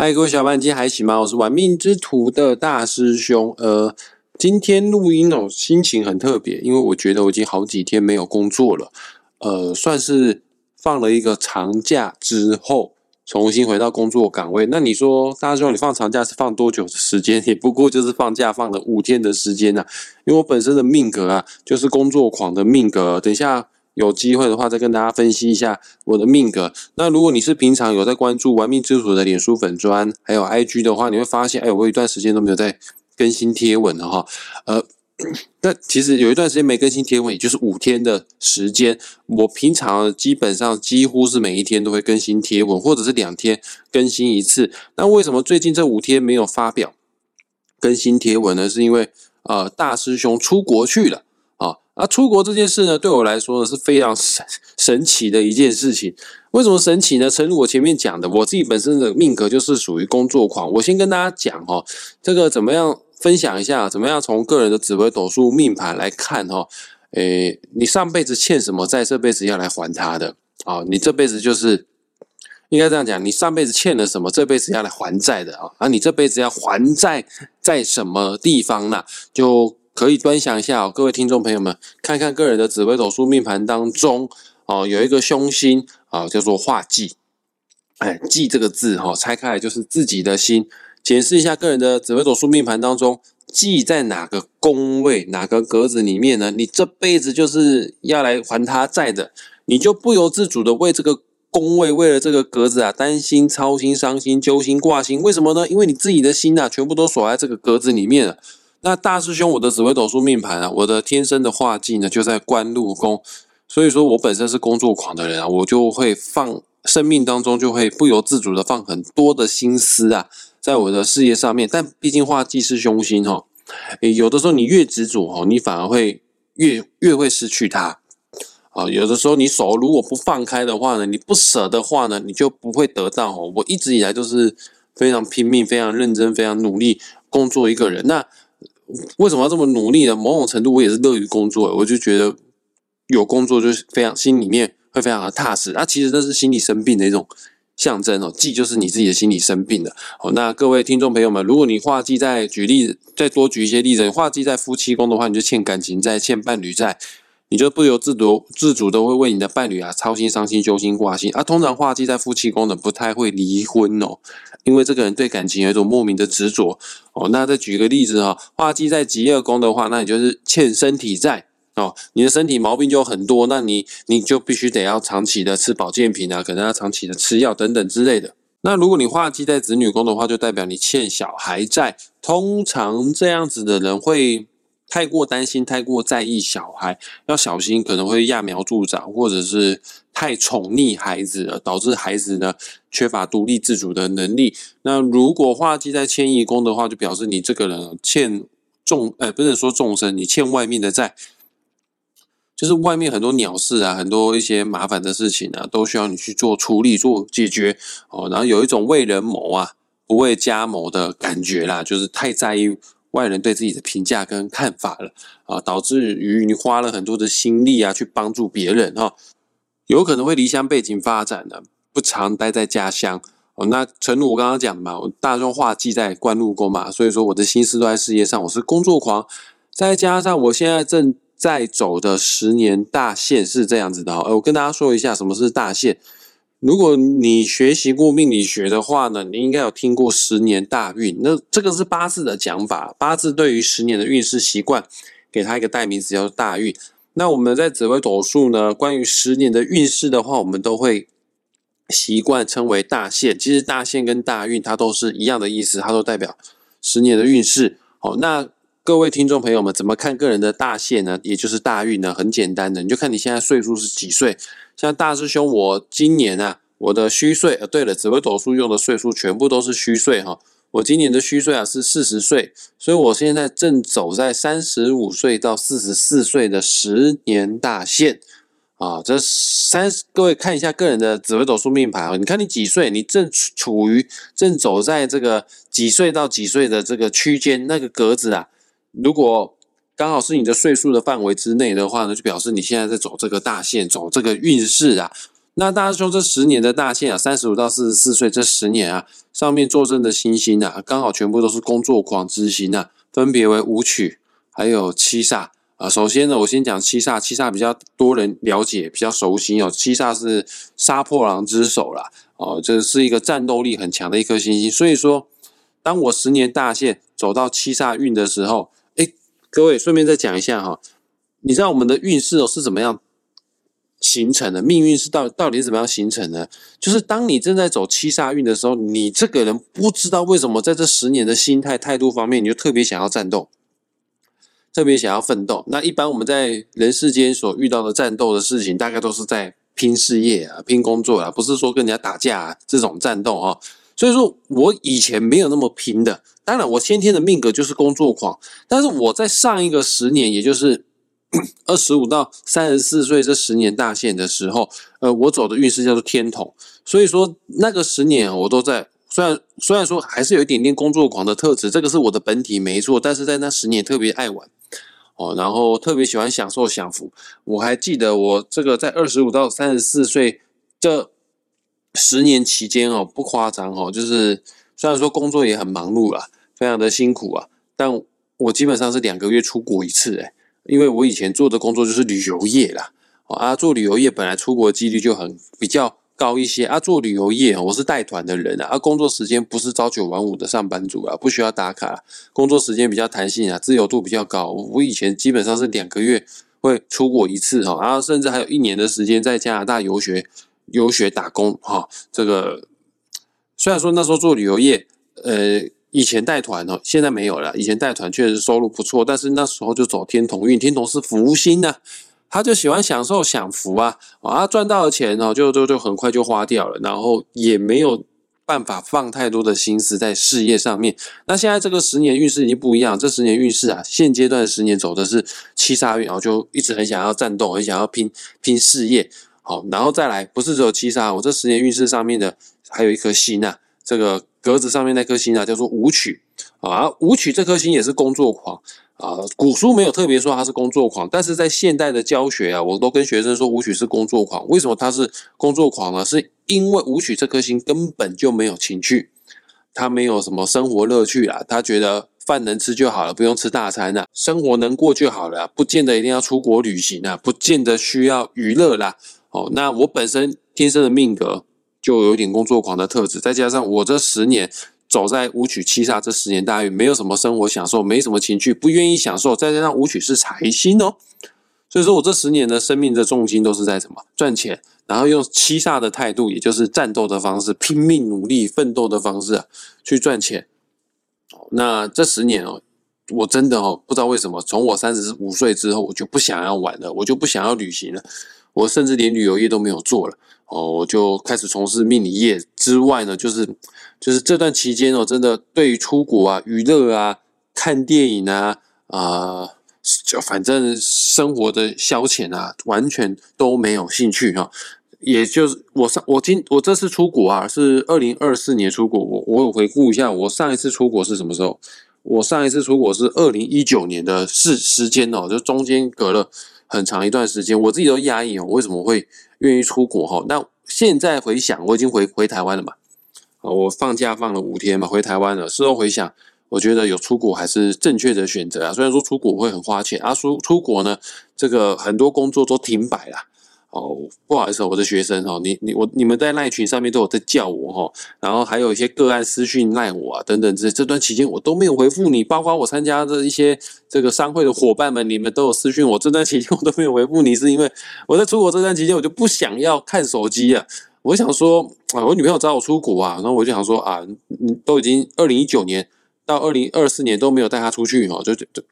嗨，各位小伙伴，今天还行吗？我是玩命之徒的大师兄。呃，今天录音哦，心情很特别，因为我觉得我已经好几天没有工作了。呃，算是放了一个长假之后，重新回到工作岗位。那你说，大师兄，你放长假是放多久的时间？也不过就是放假放了五天的时间呐。因为我本身的命格啊，就是工作狂的命格。等一下。有机会的话，再跟大家分析一下我的命格。那如果你是平常有在关注玩命之主的脸书粉砖，还有 IG 的话，你会发现，哎，我有一段时间都没有在更新贴文了哈。呃，那其实有一段时间没更新贴文，也就是五天的时间。我平常基本上几乎是每一天都会更新贴文，或者是两天更新一次。那为什么最近这五天没有发表更新贴文呢？是因为呃，大师兄出国去了。啊，出国这件事呢，对我来说是非常神神奇的一件事情。为什么神奇呢？诚如我前面讲的，我自己本身的命格就是属于工作狂。我先跟大家讲哈，这个怎么样分享一下？怎么样从个人的紫微斗数命盘来看哈？诶，你上辈子欠什么，在这辈子要来还他的啊？你这辈子就是应该这样讲，你上辈子欠了什么，这辈子要来还债的啊？啊，你这辈子要还债在什么地方呢？就。可以端详一下哦，各位听众朋友们，看看个人的紫微斗数命盘当中哦，有一个凶星啊，叫做化忌。哎，忌这个字哈，拆开来就是自己的心。检视一下个人的紫微斗数命盘当中，忌在哪个宫位、哪个格子里面呢？你这辈子就是要来还他债的，你就不由自主的为这个宫位、为了这个格子啊，担心、操心、伤心、揪心、挂心。为什么呢？因为你自己的心呐，全部都锁在这个格子里面了。那大师兄，我的紫微斗数命盘啊，我的天生的画技呢就在官禄宫，所以说我本身是工作狂的人啊，我就会放生命当中就会不由自主的放很多的心思啊，在我的事业上面。但毕竟画技是凶星哈，有的时候你越执着哦，你反而会越越会失去它啊。有的时候你手如果不放开的话呢，你不舍的话呢，你就不会得到哦。我一直以来都是非常拼命、非常认真、非常努力工作一个人，那。为什么要这么努力呢？某种程度，我也是乐于工作，我就觉得有工作就是非常心里面会非常的踏实。那其实这是心理生病的一种象征哦，忌就是你自己的心理生病了。哦，那各位听众朋友们，如果你画忌在举例，再多举一些例子，画忌在夫妻宫的话，你就欠感情债、欠伴侣债，你就不由自主自主的会为你的伴侣啊操心、伤心、揪心、挂心。啊，通常画忌在夫妻宫的不太会离婚哦。因为这个人对感情有一种莫名的执着哦，那再举个例子哈，化忌在极恶宫的话，那你就是欠身体债哦，你的身体毛病就很多，那你你就必须得要长期的吃保健品啊，可能要长期的吃药等等之类的。那如果你化忌在子女宫的话，就代表你欠小孩债，通常这样子的人会。太过担心、太过在意小孩，要小心，可能会揠苗助长，或者是太宠溺孩子了，导致孩子呢缺乏独立自主的能力。那如果化忌在迁移宫的话，就表示你这个人欠众，呃，不是说众生，你欠外面的债，就是外面很多鸟事啊，很多一些麻烦的事情啊，都需要你去做处理、做解决哦。然后有一种为人谋啊，不为家谋的感觉啦，就是太在意。外人对自己的评价跟看法了啊，导致于你花了很多的心力啊，去帮助别人哈，有可能会离乡背景发展的，不常待在家乡哦。那陈如我刚刚讲嘛，我大众化记在官禄宫嘛，所以说我的心思都在事业上，我是工作狂，再加上我现在正在走的十年大限是这样子的哈。我跟大家说一下什么是大限。如果你学习过命理学的话呢，你应该有听过十年大运。那这个是八字的讲法，八字对于十年的运势习惯，给它一个代名词叫做大运。那我们在紫微斗数呢，关于十年的运势的话，我们都会习惯称为大限。其实大限跟大运它都是一样的意思，它都代表十年的运势。好，那各位听众朋友们，怎么看个人的大限呢？也就是大运呢？很简单的，你就看你现在岁数是几岁。像大师兄，我今年啊，我的虚岁，呃，对了，紫微斗数用的岁数全部都是虚岁哈。我今年的虚岁啊是四十岁，所以我现在正走在三十五岁到四十四岁的十年大限啊。这三，各位看一下个人的紫微斗数命盘啊，你看你几岁，你正处于正走在这个几岁到几岁的这个区间那个格子啊，如果。刚好是你的岁数的范围之内的话呢，就表示你现在在走这个大线，走这个运势啊。那大家说这十年的大限啊，三十五到四十四岁这十年啊，上面坐镇的星星啊，刚好全部都是工作狂之星啊，分别为武曲还有七煞啊。首先呢，我先讲七煞，七煞比较多人了解，比较熟悉哦。七煞是杀破狼之首啦，哦，这是一个战斗力很强的一颗星星。所以说，当我十年大限走到七煞运的时候，各位顺便再讲一下哈，你知道我们的运势哦是怎么样？形成的命运是到到底是怎么样形成的？就是当你正在走七煞运的时候，你这个人不知道为什么在这十年的心态态度方面，你就特别想要战斗，特别想要奋斗。那一般我们在人世间所遇到的战斗的事情，大概都是在拼事业啊、拼工作啊，不是说跟人家打架啊、这种战斗啊。所以说我以前没有那么拼的。当然，我先天的命格就是工作狂，但是我在上一个十年，也就是。二十五到三十四岁这十年大限的时候，呃，我走的运势叫做天同，所以说那个十年我都在，虽然虽然说还是有一点点工作狂的特质，这个是我的本体没错，但是在那十年特别爱玩哦，然后特别喜欢享受享福。我还记得我这个在二十五到三十四岁这十年期间哦，不夸张哦，就是虽然说工作也很忙碌啦，非常的辛苦啊，但我基本上是两个月出国一次，诶因为我以前做的工作就是旅游业啦，啊，做旅游业本来出国几率就很比较高一些啊。做旅游业，我是带团的人啊，工作时间不是朝九晚五的上班族啊，不需要打卡，工作时间比较弹性啊，自由度比较高。我以前基本上是两个月会出国一次哈，然后甚至还有一年的时间在加拿大游学、游学打工哈。这个虽然说那时候做旅游业，呃。以前带团哦，现在没有了。以前带团确实收入不错，但是那时候就走天同运，天同是福星呢，他就喜欢享受享福啊，啊，赚到的钱哦，就就就很快就花掉了，然后也没有办法放太多的心思在事业上面。那现在这个十年运势已经不一样，这十年运势啊，现阶段十年走的是七杀运，然后就一直很想要战斗，很想要拼拼事业，好，然后再来不是只有七杀，我这十年运势上面的还有一颗星啊，这个。格子上面那颗星啊，叫做武曲啊。武曲这颗星也是工作狂啊。古书没有特别说他是工作狂，但是在现代的教学啊，我都跟学生说武曲是工作狂。为什么他是工作狂呢？是因为武曲这颗星根本就没有情趣，他没有什么生活乐趣啊。他觉得饭能吃就好了，不用吃大餐啊，生活能过就好了，不见得一定要出国旅行啊，不见得需要娱乐啦。哦，那我本身天生的命格。就有点工作狂的特质，再加上我这十年走在舞曲七煞这十年大运，没有什么生活享受，没什么情趣，不愿意享受，再加上舞曲是财星哦，所以说我这十年的生命的重心都是在什么赚钱，然后用七煞的态度，也就是战斗的方式，拼命努力奋斗的方式啊，去赚钱。那这十年哦，我真的哦，不知道为什么，从我三十五岁之后，我就不想要玩了，我就不想要旅行了，我甚至连旅游业都没有做了。哦，我就开始从事命理业之外呢，就是就是这段期间哦，真的对于出国啊、娱乐啊、看电影啊啊，就反正生活的消遣啊，完全都没有兴趣哈。也就是我上我今我这次出国啊，是二零二四年出国。我我有回顾一下，我上一次出国是什么时候？我上一次出国是二零一九年的事时间哦，就中间隔了很长一段时间，我自己都压抑哦，为什么会？愿意出国哈，那现在回想，我已经回回台湾了嘛？啊，我放假放了五天嘛，回台湾了。事后回想，我觉得有出国还是正确的选择啊。虽然说出国会很花钱啊，出出国呢，这个很多工作都停摆了。哦，不好意思，我的学生哈，你你我你们在赖群上面都有在叫我哈，然后还有一些个案私讯赖我啊等等，这这段期间我都没有回复你，包括我参加的一些这个商会的伙伴们，你们都有私讯我，这段期间我都没有回复你，是因为我在出国这段期间我就不想要看手机啊，我想说啊，我女朋友找我出国啊，然后我就想说啊，都已经二零一九年到二零二四年都没有带她出去哦，就就就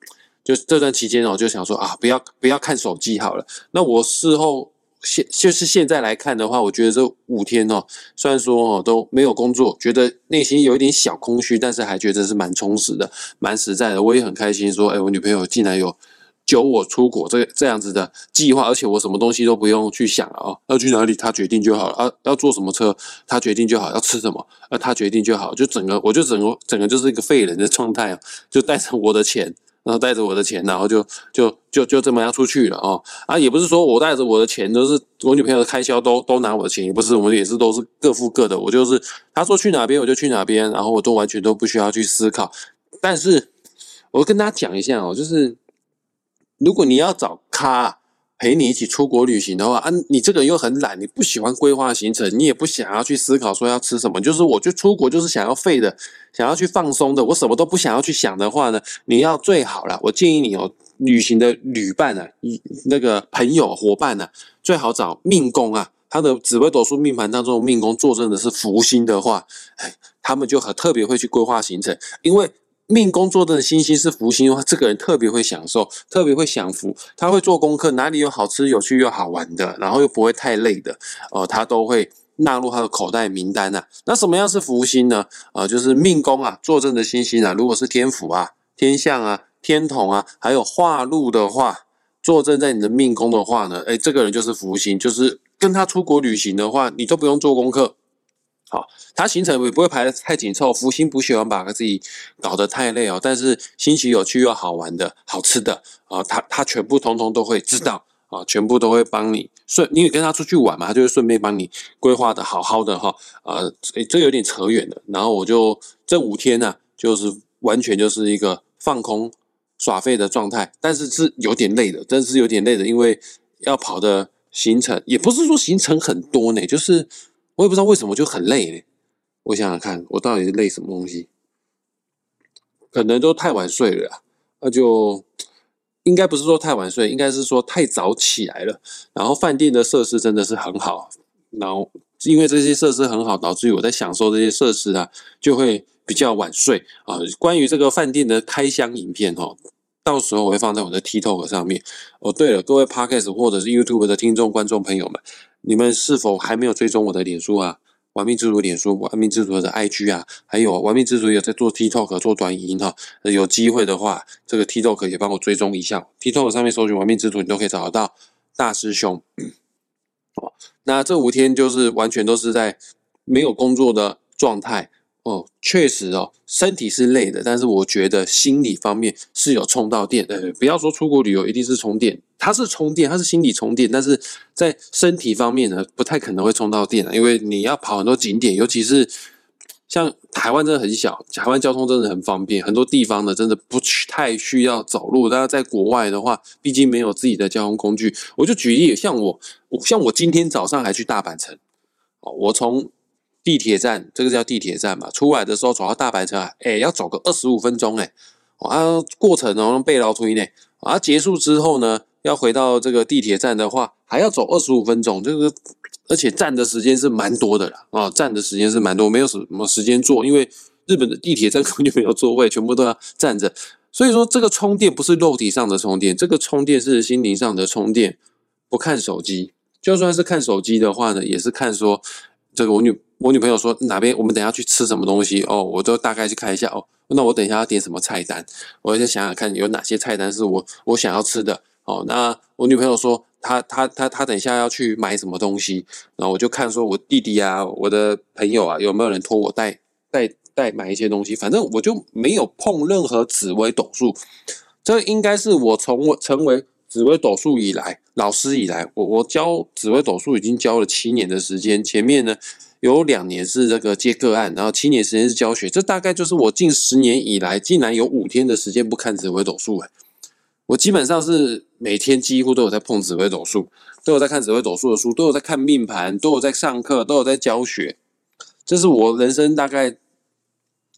就这段期间哦，就想说啊，不要不要看手机好了，那我事后。现就是现在来看的话，我觉得这五天哦，虽然说哦都没有工作，觉得内心有一点小空虚，但是还觉得是蛮充实的，蛮实在的。我也很开心，说哎，我女朋友竟然有揪我出国这这样子的计划，而且我什么东西都不用去想啊，要去哪里她决定就好了啊，要坐什么车她决定就好，要吃什么啊她决定就好，就整个我就整个整个就是一个废人的状态啊，就带着我的钱然后带着我的钱，然后就就就就这么样出去了哦。啊，也不是说我带着我的钱都是我女朋友的开销都都拿我的钱，也不是，我们也是都是各付各的。我就是他说去哪边我就去哪边，然后我都完全都不需要去思考。但是我跟大家讲一下哦，就是如果你要找咖。陪你一起出国旅行的话啊，你这个人又很懒，你不喜欢规划行程，你也不想要去思考说要吃什么，就是我就出国就是想要废的，想要去放松的，我什么都不想要去想的话呢，你要最好了，我建议你哦，旅行的旅伴啊，那个朋友伙伴呢，最好找命宫啊，他的紫微斗数命盘当中命宫坐镇的是福星的话，哎，他们就很特别会去规划行程，因为。命宫坐镇的星星是福星的话，这个人特别会享受，特别会享福。他会做功课，哪里有好吃、有趣又好玩的，然后又不会太累的，呃，他都会纳入他的口袋名单呐。那什么样是福星呢？呃，就是命宫啊，坐镇的星星啊，如果是天府啊、天象啊、天同啊，还有化禄的话，坐镇在你的命宫的话呢，哎，这个人就是福星，就是跟他出国旅行的话，你都不用做功课。好，他行程也不会排的太紧凑，福星不喜欢把自己搞得太累哦。但是新奇、有趣又好玩的、好吃的啊，他他全部通通都会知道啊，全部都会帮你顺。因为跟他出去玩嘛，他就会顺便帮你规划的好好的哈。呃，这有点扯远了。然后我就这五天呢，就是完全就是一个放空耍废的状态，但是是有点累的，真是有点累的，因为要跑的行程也不是说行程很多呢，就是。我也不知道为什么就很累。我想想看，我到底是累什么东西？可能都太晚睡了，那就应该不是说太晚睡，应该是说太早起来了。然后饭店的设施真的是很好，然后因为这些设施很好，导致于我在享受这些设施啊，就会比较晚睡啊。关于这个饭店的开箱影片哦，到时候我会放在我的 TikTok 上面。哦，对了，各位 Podcast 或者是 YouTube 的听众观众朋友们。你们是否还没有追踪我的脸书啊？玩命之徒脸书，玩命之徒的 IG 啊，还有玩命之徒有在做 TikTok 做短音哈。有机会的话，这个 TikTok 也帮我追踪一下。TikTok 上面搜寻玩命之徒，你都可以找得到大师兄。哦，那这五天就是完全都是在没有工作的状态。哦，确实哦，身体是累的，但是我觉得心理方面是有充到电。的，不要说出国旅游一定是充电，它是充电，它是心理充电，但是在身体方面呢，不太可能会充到电的因为你要跑很多景点，尤其是像台湾真的很小，台湾交通真的很方便，很多地方呢真的不太需要走路。但是在国外的话，毕竟没有自己的交通工具，我就举例，像我，像我今天早上还去大阪城，哦，我从。地铁站，这个叫地铁站嘛。出来的时候走到大阪车，哎，要走个二十五分钟，哎，啊，过程哦被劳推呢。啊，结束之后呢，要回到这个地铁站的话，还要走二十五分钟。这个而且站的时间是蛮多的了啊，站的时间是蛮多，没有什么时间坐，因为日本的地铁站根本就没有座位，全部都要站着。所以说，这个充电不是肉体上的充电，这个充电是心灵上的充电。不看手机，就算是看手机的话呢，也是看说这个我女。我女朋友说哪边我们等下去吃什么东西哦，我都大概去看一下哦。那我等一下要点什么菜单，我就想想看有哪些菜单是我我想要吃的哦。那我女朋友说她她她她等一下要去买什么东西，然后我就看说我弟弟啊，我的朋友啊，有没有人托我带带带买一些东西。反正我就没有碰任何紫微斗数，这应该是我从我成为紫微斗数以来老师以来，我我教紫微斗数已经教了七年的时间，前面呢。有两年是这个接个案，然后七年时间是教学，这大概就是我近十年以来，竟然有五天的时间不看紫微斗数哎！我基本上是每天几乎都有在碰紫微斗数，都有在看紫微斗数的书，都有在看命盘，都有在上课，都有在教学。这是我人生大概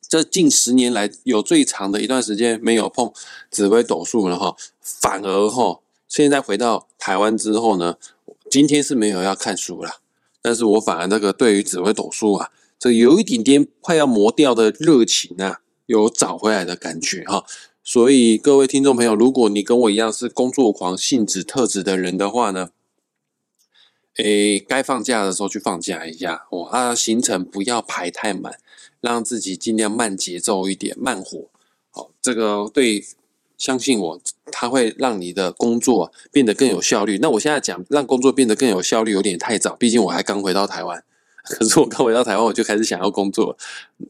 这近十年来有最长的一段时间没有碰紫微斗数了哈。反而哈，现在回到台湾之后呢，今天是没有要看书了。但是我反而那个对于紫微斗数啊，这有一点点快要磨掉的热情啊，有找回来的感觉哈。所以各位听众朋友，如果你跟我一样是工作狂性质特质的人的话呢，诶，该放假的时候去放假一下哦，啊，行程不要排太满，让自己尽量慢节奏一点，慢火。好，这个对。相信我，它会让你的工作变得更有效率。那我现在讲让工作变得更有效率有点太早，毕竟我还刚回到台湾。可是我刚回到台湾，我就开始想要工作。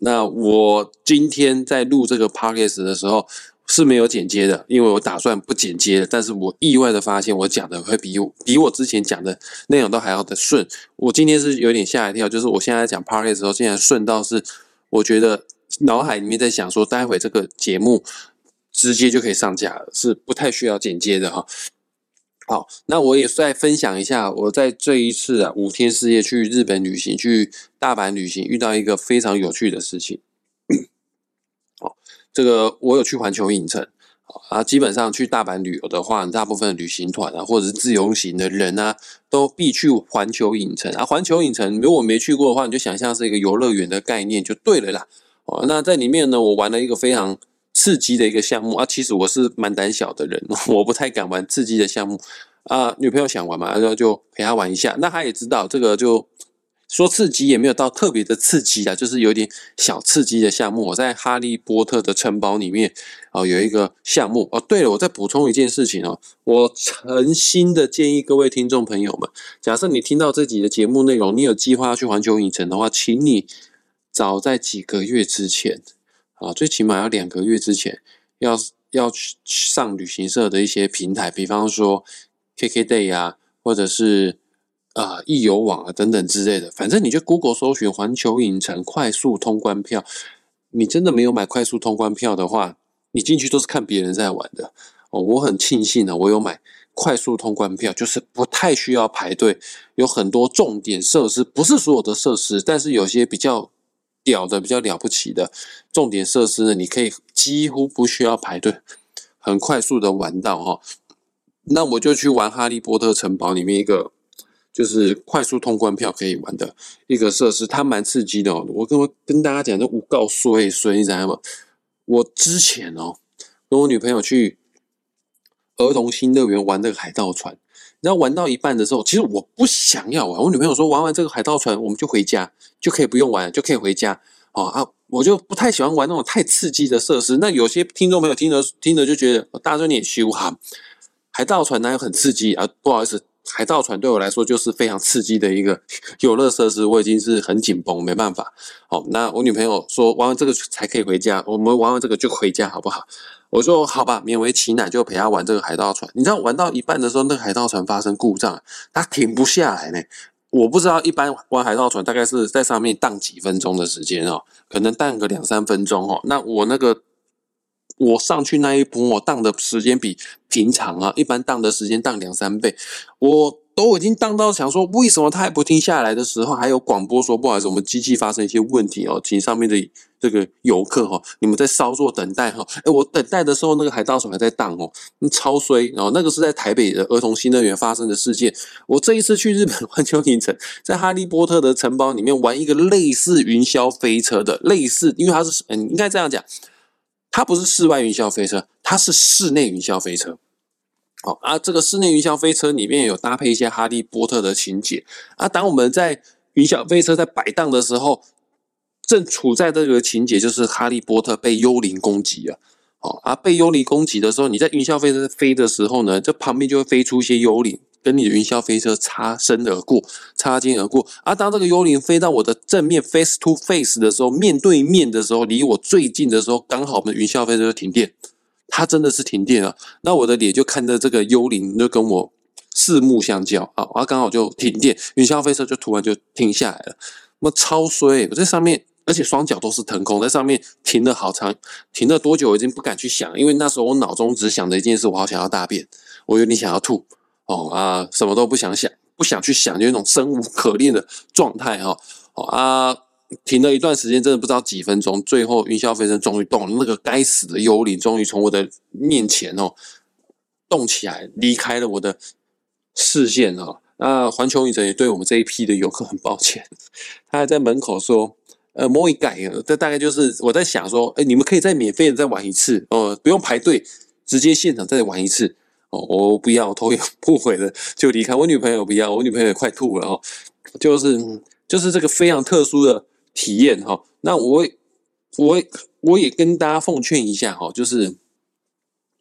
那我今天在录这个 podcast 的时候，是没有剪接的，因为我打算不剪接的。但是我意外的发现，我讲的会比比我之前讲的内容都还要的顺。我今天是有点吓一跳，就是我现在讲 p a r k 的时候，竟然顺到是我觉得脑海里面在想说，待会这个节目直接就可以上架了，是不太需要剪接的哈。好，那我也再分享一下，我在这一次啊五天四夜去日本旅行，去大阪旅行，遇到一个非常有趣的事情。这个我有去环球影城啊，基本上去大阪旅游的话，大部分旅行团啊，或者是自由行的人啊，都必去环球影城啊。环球影城如果没去过的话，你就想象是一个游乐园的概念就对了啦。哦，那在里面呢，我玩了一个非常刺激的一个项目啊。其实我是蛮胆小的人，我不太敢玩刺激的项目啊。女朋友想玩嘛，然后就陪她玩一下。那她也知道这个就。说刺激也没有到特别的刺激啊，就是有点小刺激的项目。我在哈利波特的城堡里面哦，有一个项目哦。对了，我再补充一件事情哦，我诚心的建议各位听众朋友们，假设你听到这集的节目内容，你有计划要去环球影城的话，请你早在几个月之前啊，最起码要两个月之前，要要去上旅行社的一些平台，比方说 KKday 啊，或者是。啊，易游网啊，等等之类的，反正你就 Google 搜寻环球影城快速通关票。你真的没有买快速通关票的话，你进去都是看别人在玩的哦。我很庆幸呢，我有买快速通关票，就是不太需要排队，有很多重点设施，不是所有的设施，但是有些比较屌的、比较了不起的重点设施呢，你可以几乎不需要排队，很快速的玩到哈。那我就去玩哈利波特城堡里面一个。就是快速通关票可以玩的一个设施，它蛮刺激的哦。我跟我跟大家讲，这五告衰衰，你知道吗？我之前哦，跟我女朋友去儿童新乐园玩那个海盗船，然后玩到一半的时候，其实我不想要玩。我女朋友说，玩完这个海盗船，我们就回家，就可以不用玩，就可以回家。哦啊，我就不太喜欢玩那种太刺激的设施。那有些听众朋友听着听着就觉得，大尊你羞哈，海盗船哪有很刺激啊？不好意思。海盗船对我来说就是非常刺激的一个游乐设施，我已经是很紧绷，没办法。好，那我女朋友说玩完这个才可以回家，我们玩完这个就回家好不好？我说好吧，勉为其难就陪她玩这个海盗船。你知道玩到一半的时候，那个海盗船发生故障，它停不下来呢。我不知道一般玩海盗船大概是在上面荡几分钟的时间哦，可能荡个两三分钟哦。那我那个。我上去那一波，我荡的时间比平常啊，一般荡的时间荡两三倍，我都已经荡到想说，为什么他还不停下来的时候，还有广播说，不好意思，我们机器发生一些问题哦，请上面的这个游客哈，你们在稍作等待哈。哎，我等待的时候，那个海盗船还在荡哦，超衰。然后那个是在台北的儿童新乐园发生的事件。我这一次去日本环球影城，在哈利波特的城堡里面玩一个类似云霄飞车的，类似，因为它是嗯，应该这样讲。它不是室外云霄飞车，它是室内云霄飞车。好啊，这个室内云霄飞车里面有搭配一些哈利波特的情节啊。当我们在云霄飞车在摆荡的时候，正处在这个情节，就是哈利波特被幽灵攻击了。好啊，被幽灵攻击的时候，你在云霄飞车飞的时候呢，这旁边就会飞出一些幽灵。跟你的云霄飞车擦身而过，擦肩而过。而当这个幽灵飞到我的正面 face to face 的时候，面对面的时候，离我最近的时候，刚好我们云霄飞车就停电，它真的是停电了。那我的脸就看着这个幽灵，就跟我四目相交啊，啊，刚好就停电，云霄飞车就突然就停下来了。那超衰，我在上面，而且双脚都是腾空，在上面停了好长，停了多久我已经不敢去想，因为那时候我脑中只想着一件事，我好想要大便，我有点想要吐。哦啊，什么都不想想，不想去想，就那种生无可恋的状态哈。哦啊，停了一段时间，真的不知道几分钟，最后云霄飞车终于动了，那个该死的幽灵终于从我的面前哦动起来，离开了我的视线哈。那环球影城也对我们这一批的游客很抱歉，他还在门口说：“呃，莫一改，这大概就是我在想说，哎，你们可以再免费的再玩一次哦，不用排队，直接现场再玩一次。”哦，我不要，头也不回的就离开。我女朋友不要，我女朋友也快吐了哦。就是就是这个非常特殊的体验哈。那我我我也跟大家奉劝一下哈，就是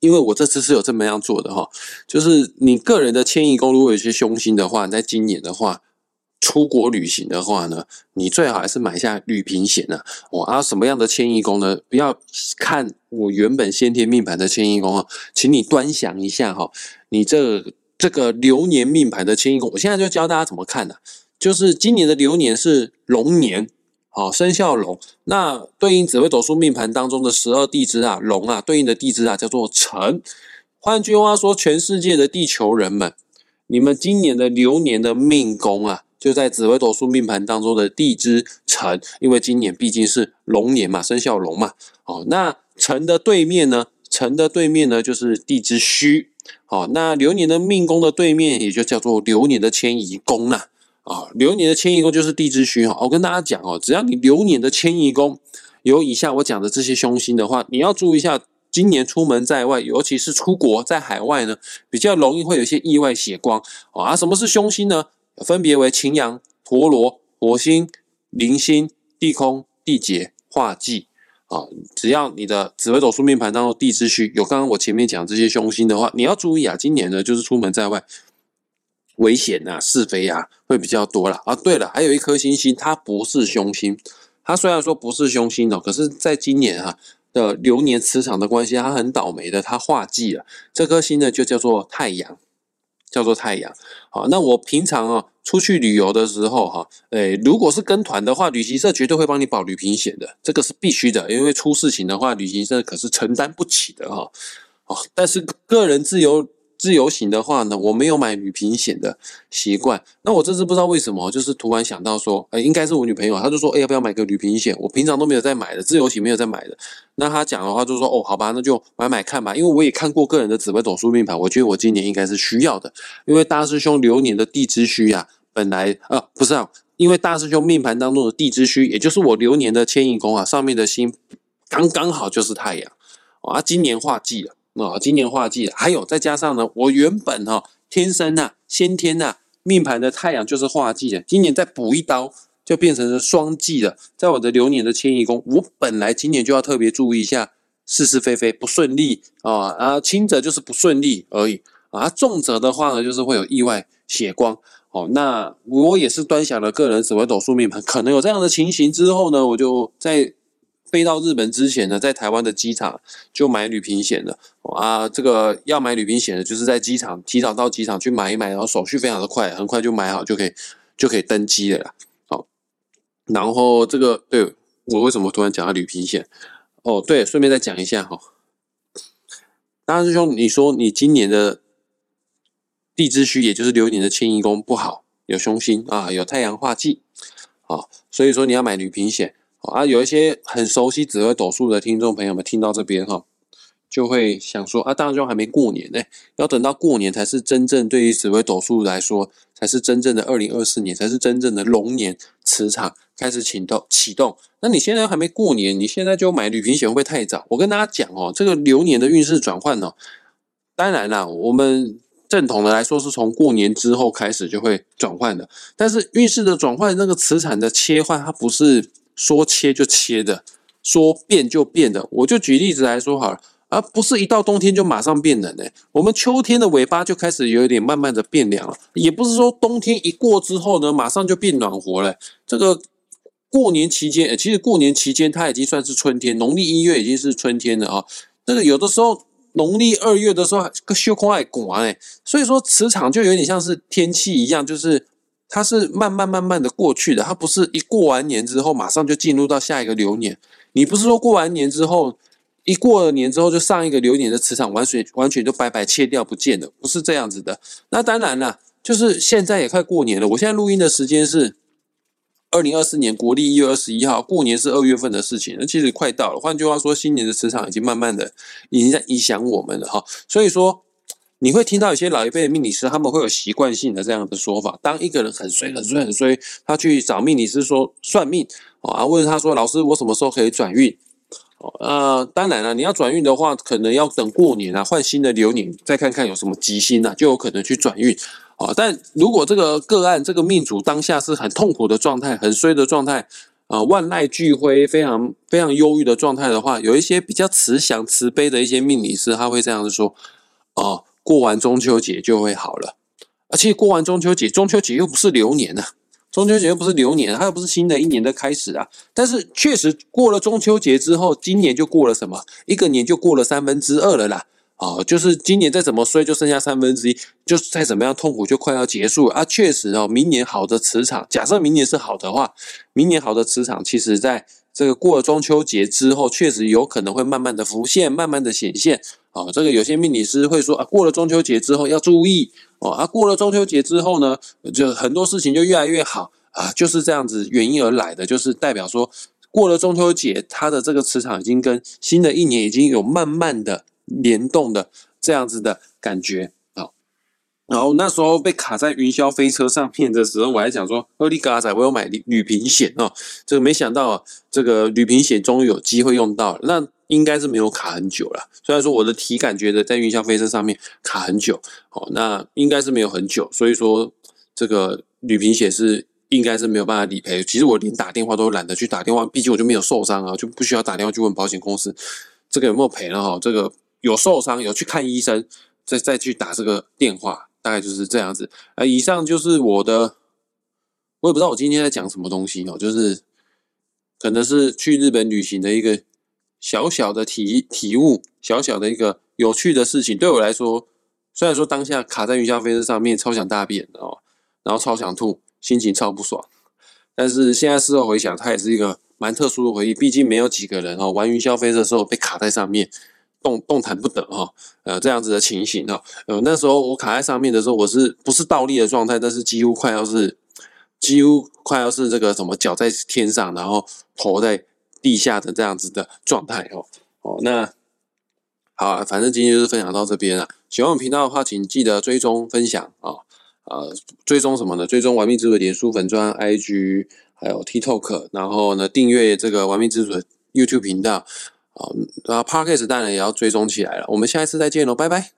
因为我这次是有这么样做的哈，就是你个人的迁移宫如果有些凶星的话，在今年的话，出国旅行的话呢，你最好还是买下旅平险呢。哦，啊，什么样的迁移宫呢？不要看我原本先天命盘的迁移宫啊，请你端详一下哈，你这这个流年命盘的迁移宫，我现在就教大家怎么看呢？就是今年的流年是龙年，好，生肖龙，那对应紫微斗数命盘当中的十二地支啊，龙啊，对应的地支啊叫做辰。换句话说，全世界的地球人们，你们今年的流年的命宫啊。就在紫微斗数命盘当中的地支辰，因为今年毕竟是龙年嘛，生肖龙嘛。哦，那辰的对面呢？辰的对面呢就是地支戌。哦，那流年的命宫的对面也就叫做流年的迁移宫啦。啊，流年的迁移宫就是地支戌。哈，我跟大家讲哦，只要你流年的迁移宫有以下我讲的这些凶星的话，你要注意一下，今年出门在外，尤其是出国在海外呢，比较容易会有一些意外血光。啊，什么是凶星呢？分别为擎羊、陀螺、火星、铃星、地空、地劫、化忌啊。只要你的紫微斗数命盘当中地支虚有刚刚我前面讲这些凶星的话，你要注意啊。今年呢，就是出门在外，危险啊、是非啊会比较多了啊。对了，还有一颗星星，它不是凶星，它虽然说不是凶星哦，可是在今年啊的流年磁场的关系，它很倒霉的，它化忌了。这颗星呢，就叫做太阳。叫做太阳，好，那我平常啊出去旅游的时候哈，诶，如果是跟团的话，旅行社绝对会帮你保旅平险的，这个是必须的，因为出事情的话，旅行社可是承担不起的哈，哦，但是个人自由。自由行的话呢，我没有买旅行险的习惯。那我这次不知道为什么，就是突然想到说，哎，应该是我女朋友，她就说，哎，要不要买个旅行险？我平常都没有在买的，自由行没有在买的。那她讲的话就说，哦，好吧，那就买买看吧。因为我也看过个人的紫微斗数命盘，我觉得我今年应该是需要的。因为大师兄流年的地支虚啊，本来啊不是啊，因为大师兄命盘当中的地支虚，也就是我流年的迁移宫啊，上面的星刚刚好就是太阳啊，今年化忌了。啊，今年化忌，还有再加上呢，我原本哈天生呐，先天呐命盘的太阳就是化忌的，今年再补一刀，就变成了双忌了。在我的流年的迁移宫，我本来今年就要特别注意一下是是非非不顺利啊啊，轻则就是不顺利而已啊，重则的话呢，就是会有意外血光。哦，那我也是端详了个人紫微斗数命盘，可能有这样的情形之后呢，我就在。飞到日本之前呢，在台湾的机场就买旅行险了啊。这个要买旅行险的，就是在机场提早到机场去买一买，然后手续非常的快，很快就买好就可以就可以登机了啦。好，然后这个对我为什么突然讲到旅行险？哦，对，顺便再讲一下哈。大师兄，你说你今年的地支虚，也就是流年的迁移宫不好，有凶星啊，有太阳化忌啊，所以说你要买旅行险。啊，有一些很熟悉紫微斗数的听众朋友们听到这边哈，就会想说啊，大兄还没过年呢，要等到过年才是真正对于紫微斗数来说，才是真正的二零二四年，才是真正的龙年磁场开始启动启动。那你现在还没过年，你现在就买旅行险会不会太早？我跟大家讲哦，这个流年的运势转换呢，当然啦，我们正统的来说是从过年之后开始就会转换的，但是运势的转换，那个磁场的切换，它不是。说切就切的，说变就变的。我就举例子来说好了，而不是一到冬天就马上变冷诶。我们秋天的尾巴就开始有一点慢慢的变凉了，也不是说冬天一过之后呢，马上就变暖和了。这个过年期间，其实过年期间它已经算是春天，农历一月已经是春天了啊。这个有的时候农历二月的时候，个休空爱刮诶，所以说磁场就有点像是天气一样，就是。它是慢慢慢慢的过去的，它不是一过完年之后马上就进入到下一个流年。你不是说过完年之后，一过了年之后就上一个流年的磁场完全完全就白白切掉不见了，不是这样子的。那当然了，就是现在也快过年了。我现在录音的时间是二零二四年国历一月二十一号，过年是二月份的事情，那其实快到了。换句话说，新年的磁场已经慢慢的已经在影响我们了哈。所以说。你会听到有些老一辈的命理师，他们会有习惯性的这样的说法：，当一个人很衰、很衰、很衰，他去找命理师说算命，啊，问他说：“老师，我什么时候可以转运？”哦，那当然了，你要转运的话，可能要等过年啊，换新的流年，再看看有什么吉星啊，就有可能去转运。啊，但如果这个个案，这个命主当下是很痛苦的状态、很衰的状态，啊，万籁俱灰、非常非常忧郁的状态的话，有一些比较慈祥、慈悲的一些命理师，他会这样子说：，哦。过完中秋节就会好了，而且过完中秋节，中秋节又不是流年呢。中秋节又不是流年，它又不是新的一年的开始啊。但是确实过了中秋节之后，今年就过了什么？一个年就过了三分之二了啦。啊，就是今年再怎么衰，就剩下三分之一，就再怎么样痛苦，就快要结束啊。确实哦，明年好的磁场，假设明年是好的话，明年好的磁场，其实在这个过了中秋节之后，确实有可能会慢慢的浮现，慢慢的显现。哦，这个有些命理师会说啊，过了中秋节之后要注意哦。啊，过了中秋节之后呢，就很多事情就越来越好啊，就是这样子原因而来的，就是代表说过了中秋节，它的这个磁场已经跟新的一年已经有慢慢的。联动的这样子的感觉啊，然后那时候被卡在云霄飞车上面的时候，我还想说，二力嘎仔，我有买旅旅平险哦，这个没想到这个旅平险终于有机会用到，那应该是没有卡很久了。虽然说我的体感觉得在云霄飞车上面卡很久，哦，那应该是没有很久，所以说这个旅平险是应该是没有办法理赔。其实我连打电话都懒得去打电话，毕竟我就没有受伤啊，就不需要打电话去问保险公司这个有没有赔了哈，这个。有受伤，有去看医生，再再去打这个电话，大概就是这样子。呃，以上就是我的，我也不知道我今天在讲什么东西哦，就是可能是去日本旅行的一个小小的体体悟，小小的一个有趣的事情。对我来说，虽然说当下卡在云霄飞车上面超想大便哦，然后超想吐，心情超不爽，但是现在事后回想，它也是一个蛮特殊的回忆。毕竟没有几个人哦玩云霄飞车的时候被卡在上面。动动弹不得哈，呃，这样子的情形哈，呃，那时候我卡在上面的时候，我是不是倒立的状态？但是几乎快要是，几乎快要是这个什么脚在天上，然后头在地下的这样子的状态哦。哦，那好啊，反正今天就是分享到这边了。喜欢我们频道的话，请记得追踪分享啊，呃，追踪什么呢？追踪玩命之主的脸书粉专、IG，还有 TikTok，然后呢，订阅这个玩命之主的 YouTube 频道。好，那 Parkes 当然也要追踪起来了。我们下一次再见喽，拜拜。